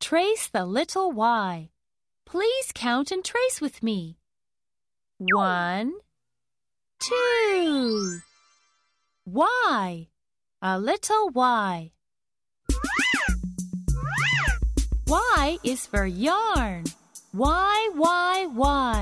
Trace the little y. Please count and trace with me. One, two. Y, a little y. Y is for yarn. Y, Y, Y.